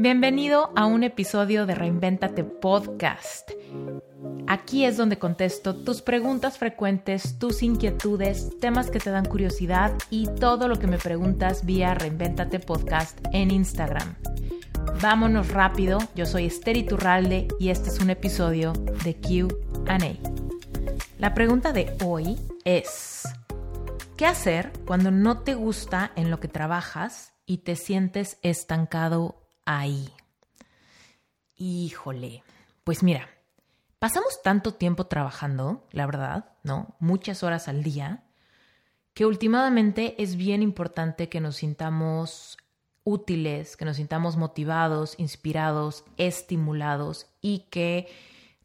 Bienvenido a un episodio de Reinventate Podcast. Aquí es donde contesto tus preguntas frecuentes, tus inquietudes, temas que te dan curiosidad y todo lo que me preguntas vía Reinventate Podcast en Instagram. Vámonos rápido, yo soy Esther Iturralde y este es un episodio de QA. La pregunta de hoy es, ¿qué hacer cuando no te gusta en lo que trabajas y te sientes estancado ahí. Híjole, pues mira, pasamos tanto tiempo trabajando, la verdad, ¿no? Muchas horas al día, que últimamente es bien importante que nos sintamos útiles, que nos sintamos motivados, inspirados, estimulados y que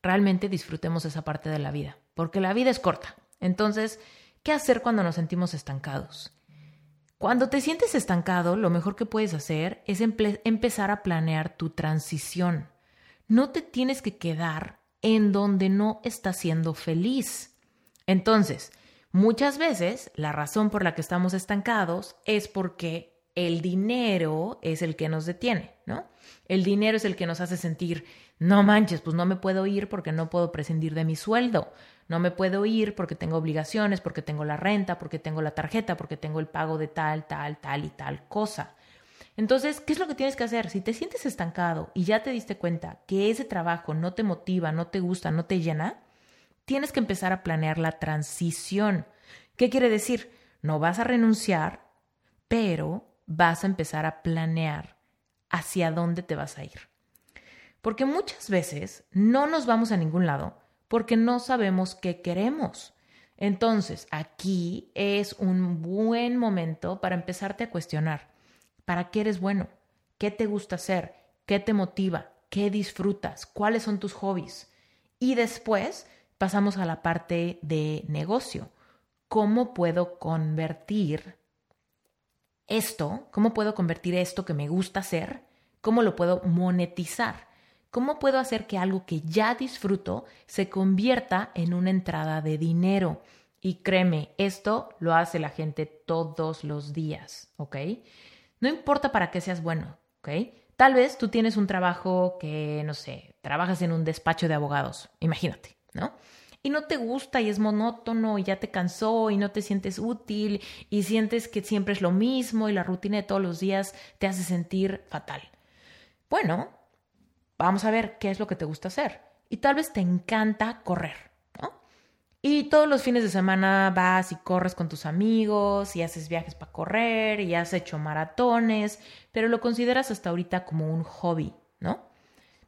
realmente disfrutemos esa parte de la vida, porque la vida es corta. Entonces, ¿qué hacer cuando nos sentimos estancados? Cuando te sientes estancado, lo mejor que puedes hacer es empezar a planear tu transición. No te tienes que quedar en donde no estás siendo feliz. Entonces, muchas veces la razón por la que estamos estancados es porque el dinero es el que nos detiene, ¿no? El dinero es el que nos hace sentir, no manches, pues no me puedo ir porque no puedo prescindir de mi sueldo. No me puedo ir porque tengo obligaciones, porque tengo la renta, porque tengo la tarjeta, porque tengo el pago de tal, tal, tal y tal cosa. Entonces, ¿qué es lo que tienes que hacer? Si te sientes estancado y ya te diste cuenta que ese trabajo no te motiva, no te gusta, no te llena, tienes que empezar a planear la transición. ¿Qué quiere decir? No vas a renunciar, pero vas a empezar a planear hacia dónde te vas a ir. Porque muchas veces no nos vamos a ningún lado porque no sabemos qué queremos. Entonces, aquí es un buen momento para empezarte a cuestionar, ¿para qué eres bueno? ¿Qué te gusta hacer? ¿Qué te motiva? ¿Qué disfrutas? ¿Cuáles son tus hobbies? Y después pasamos a la parte de negocio. ¿Cómo puedo convertir esto? ¿Cómo puedo convertir esto que me gusta hacer? ¿Cómo lo puedo monetizar? ¿Cómo puedo hacer que algo que ya disfruto se convierta en una entrada de dinero? Y créeme, esto lo hace la gente todos los días, ¿ok? No importa para qué seas bueno, ¿ok? Tal vez tú tienes un trabajo que, no sé, trabajas en un despacho de abogados, imagínate, ¿no? Y no te gusta y es monótono y ya te cansó y no te sientes útil y sientes que siempre es lo mismo y la rutina de todos los días te hace sentir fatal. Bueno, Vamos a ver qué es lo que te gusta hacer. Y tal vez te encanta correr, ¿no? Y todos los fines de semana vas y corres con tus amigos y haces viajes para correr y has hecho maratones, pero lo consideras hasta ahorita como un hobby, ¿no?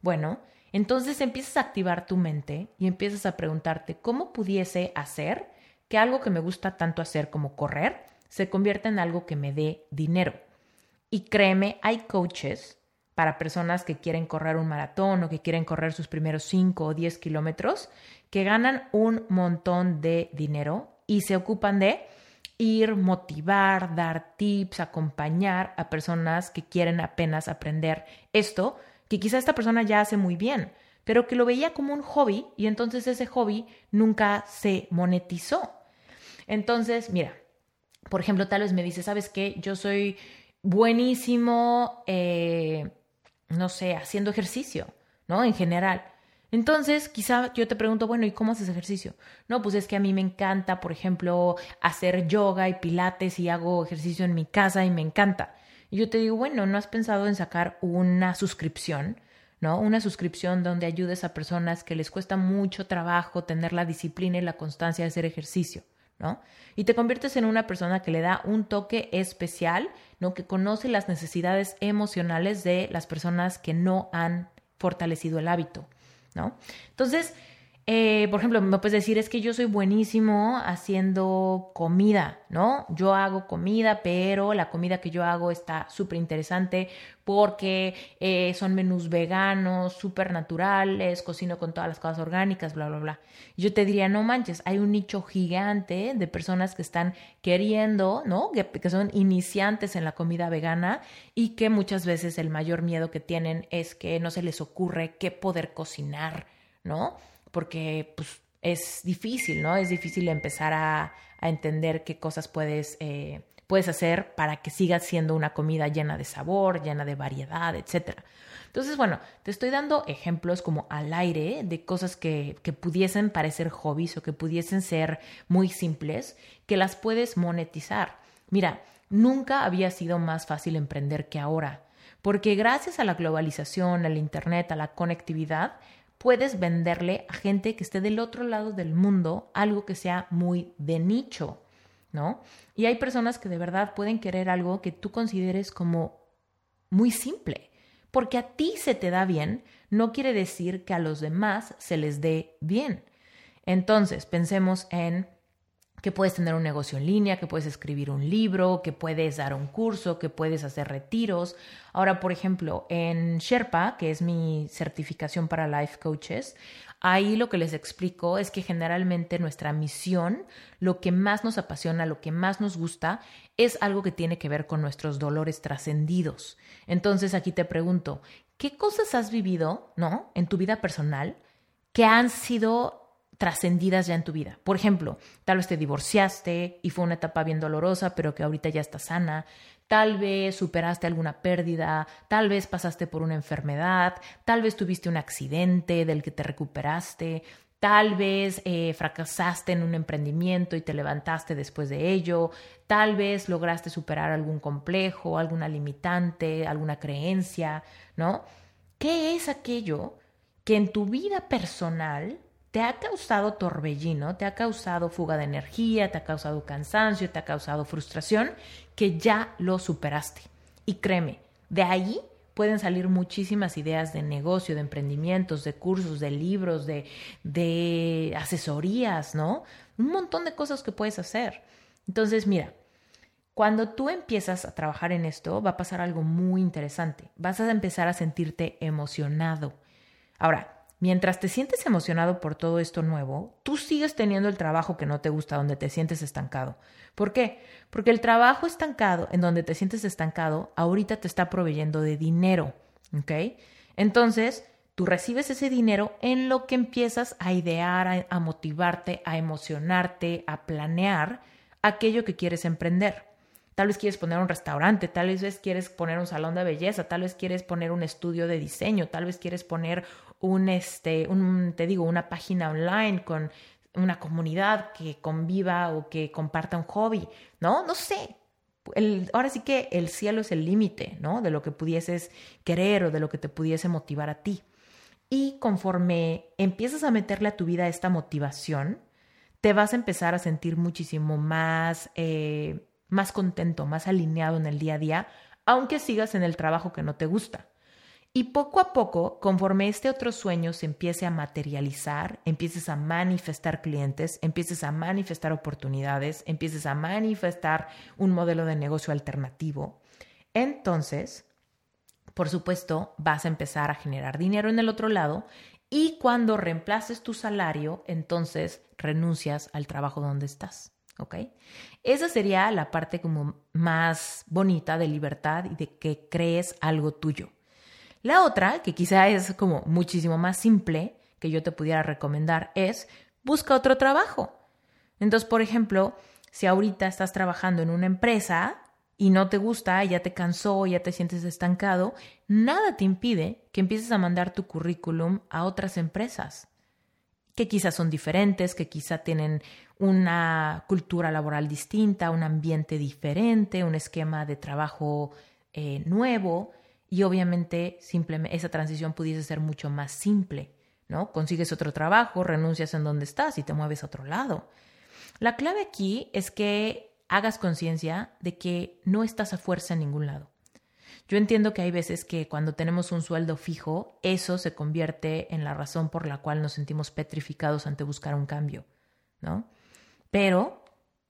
Bueno, entonces empiezas a activar tu mente y empiezas a preguntarte cómo pudiese hacer que algo que me gusta tanto hacer como correr se convierta en algo que me dé dinero. Y créeme, hay coaches para personas que quieren correr un maratón o que quieren correr sus primeros 5 o 10 kilómetros, que ganan un montón de dinero y se ocupan de ir, motivar, dar tips, acompañar a personas que quieren apenas aprender esto, que quizá esta persona ya hace muy bien, pero que lo veía como un hobby y entonces ese hobby nunca se monetizó. Entonces, mira, por ejemplo, tal vez me dice, ¿sabes qué? Yo soy buenísimo eh, no sé, haciendo ejercicio, ¿no? En general. Entonces, quizá yo te pregunto, bueno, ¿y cómo haces ejercicio? No, pues es que a mí me encanta, por ejemplo, hacer yoga y pilates y hago ejercicio en mi casa y me encanta. Y yo te digo, bueno, ¿no has pensado en sacar una suscripción? ¿no? Una suscripción donde ayudes a personas que les cuesta mucho trabajo tener la disciplina y la constancia de hacer ejercicio. ¿No? Y te conviertes en una persona que le da un toque especial, ¿no? Que conoce las necesidades emocionales de las personas que no han fortalecido el hábito, ¿no? Entonces, eh, por ejemplo, me puedes decir, es que yo soy buenísimo haciendo comida, ¿no? Yo hago comida, pero la comida que yo hago está súper interesante porque eh, son menús veganos, súper naturales, cocino con todas las cosas orgánicas, bla, bla, bla. Yo te diría, no manches, hay un nicho gigante de personas que están queriendo, ¿no? Que, que son iniciantes en la comida vegana y que muchas veces el mayor miedo que tienen es que no se les ocurre qué poder cocinar, ¿no? Porque pues, es difícil, ¿no? Es difícil empezar a, entender qué cosas puedes, eh, puedes hacer para que siga siendo una comida llena de sabor, llena de variedad, etcétera. Entonces, bueno, te estoy dando ejemplos como al aire de cosas que, que pudiesen parecer hobbies o que pudiesen ser muy simples, que las puedes monetizar. Mira, nunca había sido más fácil emprender que ahora, porque gracias a la globalización, al Internet, a la conectividad, puedes venderle a gente que esté del otro lado del mundo algo que sea muy de nicho, ¿no? Y hay personas que de verdad pueden querer algo que tú consideres como muy simple, porque a ti se te da bien, no quiere decir que a los demás se les dé bien. Entonces, pensemos en que puedes tener un negocio en línea, que puedes escribir un libro, que puedes dar un curso, que puedes hacer retiros. Ahora, por ejemplo, en Sherpa, que es mi certificación para life coaches, ahí lo que les explico es que generalmente nuestra misión, lo que más nos apasiona, lo que más nos gusta, es algo que tiene que ver con nuestros dolores trascendidos. Entonces, aquí te pregunto, ¿qué cosas has vivido, no, en tu vida personal que han sido trascendidas ya en tu vida. Por ejemplo, tal vez te divorciaste y fue una etapa bien dolorosa, pero que ahorita ya está sana. Tal vez superaste alguna pérdida, tal vez pasaste por una enfermedad, tal vez tuviste un accidente del que te recuperaste, tal vez eh, fracasaste en un emprendimiento y te levantaste después de ello, tal vez lograste superar algún complejo, alguna limitante, alguna creencia, ¿no? ¿Qué es aquello que en tu vida personal te ha causado torbellino, te ha causado fuga de energía, te ha causado cansancio, te ha causado frustración, que ya lo superaste. Y créeme, de ahí pueden salir muchísimas ideas de negocio, de emprendimientos, de cursos, de libros, de, de asesorías, ¿no? Un montón de cosas que puedes hacer. Entonces, mira, cuando tú empiezas a trabajar en esto, va a pasar algo muy interesante. Vas a empezar a sentirte emocionado. Ahora, Mientras te sientes emocionado por todo esto nuevo, tú sigues teniendo el trabajo que no te gusta, donde te sientes estancado. ¿Por qué? Porque el trabajo estancado, en donde te sientes estancado, ahorita te está proveyendo de dinero. ¿Ok? Entonces, tú recibes ese dinero en lo que empiezas a idear, a, a motivarte, a emocionarte, a planear aquello que quieres emprender. Tal vez quieres poner un restaurante, tal vez quieres poner un salón de belleza, tal vez quieres poner un estudio de diseño, tal vez quieres poner un, este, un, te digo, una página online con una comunidad que conviva o que comparta un hobby, ¿no? No sé. Ahora sí que el cielo es el límite, ¿no? De lo que pudieses querer o de lo que te pudiese motivar a ti. Y conforme empiezas a meterle a tu vida esta motivación, te vas a empezar a sentir muchísimo más eh, más contento, más alineado en el día a día, aunque sigas en el trabajo que no te gusta. Y poco a poco, conforme este otro sueño se empiece a materializar, empieces a manifestar clientes, empieces a manifestar oportunidades, empieces a manifestar un modelo de negocio alternativo, entonces, por supuesto, vas a empezar a generar dinero en el otro lado y cuando reemplaces tu salario, entonces renuncias al trabajo donde estás. ¿Ok? Esa sería la parte como más bonita de libertad y de que crees algo tuyo. La otra, que quizá es como muchísimo más simple, que yo te pudiera recomendar, es busca otro trabajo. Entonces, por ejemplo, si ahorita estás trabajando en una empresa y no te gusta, ya te cansó, ya te sientes estancado, nada te impide que empieces a mandar tu currículum a otras empresas que quizás son diferentes, que quizá tienen una cultura laboral distinta, un ambiente diferente, un esquema de trabajo eh, nuevo y obviamente simplemente esa transición pudiese ser mucho más simple, ¿no? Consigues otro trabajo, renuncias en donde estás y te mueves a otro lado. La clave aquí es que hagas conciencia de que no estás a fuerza en ningún lado. Yo entiendo que hay veces que cuando tenemos un sueldo fijo, eso se convierte en la razón por la cual nos sentimos petrificados ante buscar un cambio, ¿no? Pero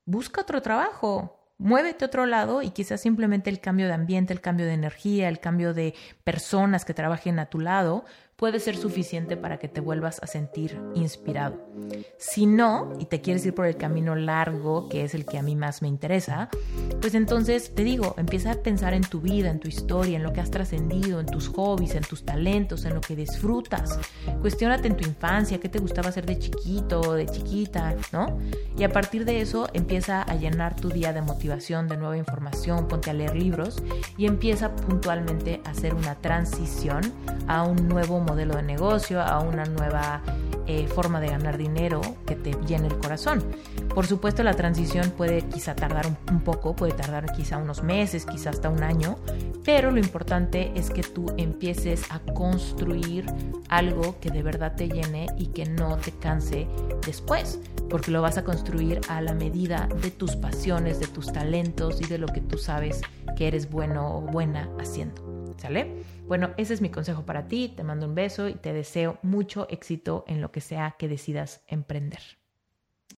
busca otro trabajo, muévete a otro lado y quizás simplemente el cambio de ambiente, el cambio de energía, el cambio de personas que trabajen a tu lado puede ser suficiente para que te vuelvas a sentir inspirado. Si no, y te quieres ir por el camino largo, que es el que a mí más me interesa, pues entonces te digo, empieza a pensar en tu vida, en tu historia, en lo que has trascendido, en tus hobbies, en tus talentos, en lo que disfrutas. Cuestiónate en tu infancia, qué te gustaba hacer de chiquito de chiquita, ¿no? Y a partir de eso empieza a llenar tu día de motivación, de nueva información, ponte a leer libros y empieza puntualmente a hacer una transición a un nuevo modelo de negocio, a una nueva eh, forma de ganar dinero que te llene el corazón. Por supuesto, la transición puede quizá tardar un, poco, puede tardar quizá unos meses, quizá hasta un año, pero lo importante es que tú empieces a construir algo que de verdad te llene y que no te canse después, porque lo vas a construir a la medida de tus pasiones, de tus talentos y de lo que tú sabes que eres bueno o buena haciendo. ¿Sale? Bueno, ese es mi consejo para ti. Te mando un beso y te deseo mucho éxito en lo que sea que decidas emprender.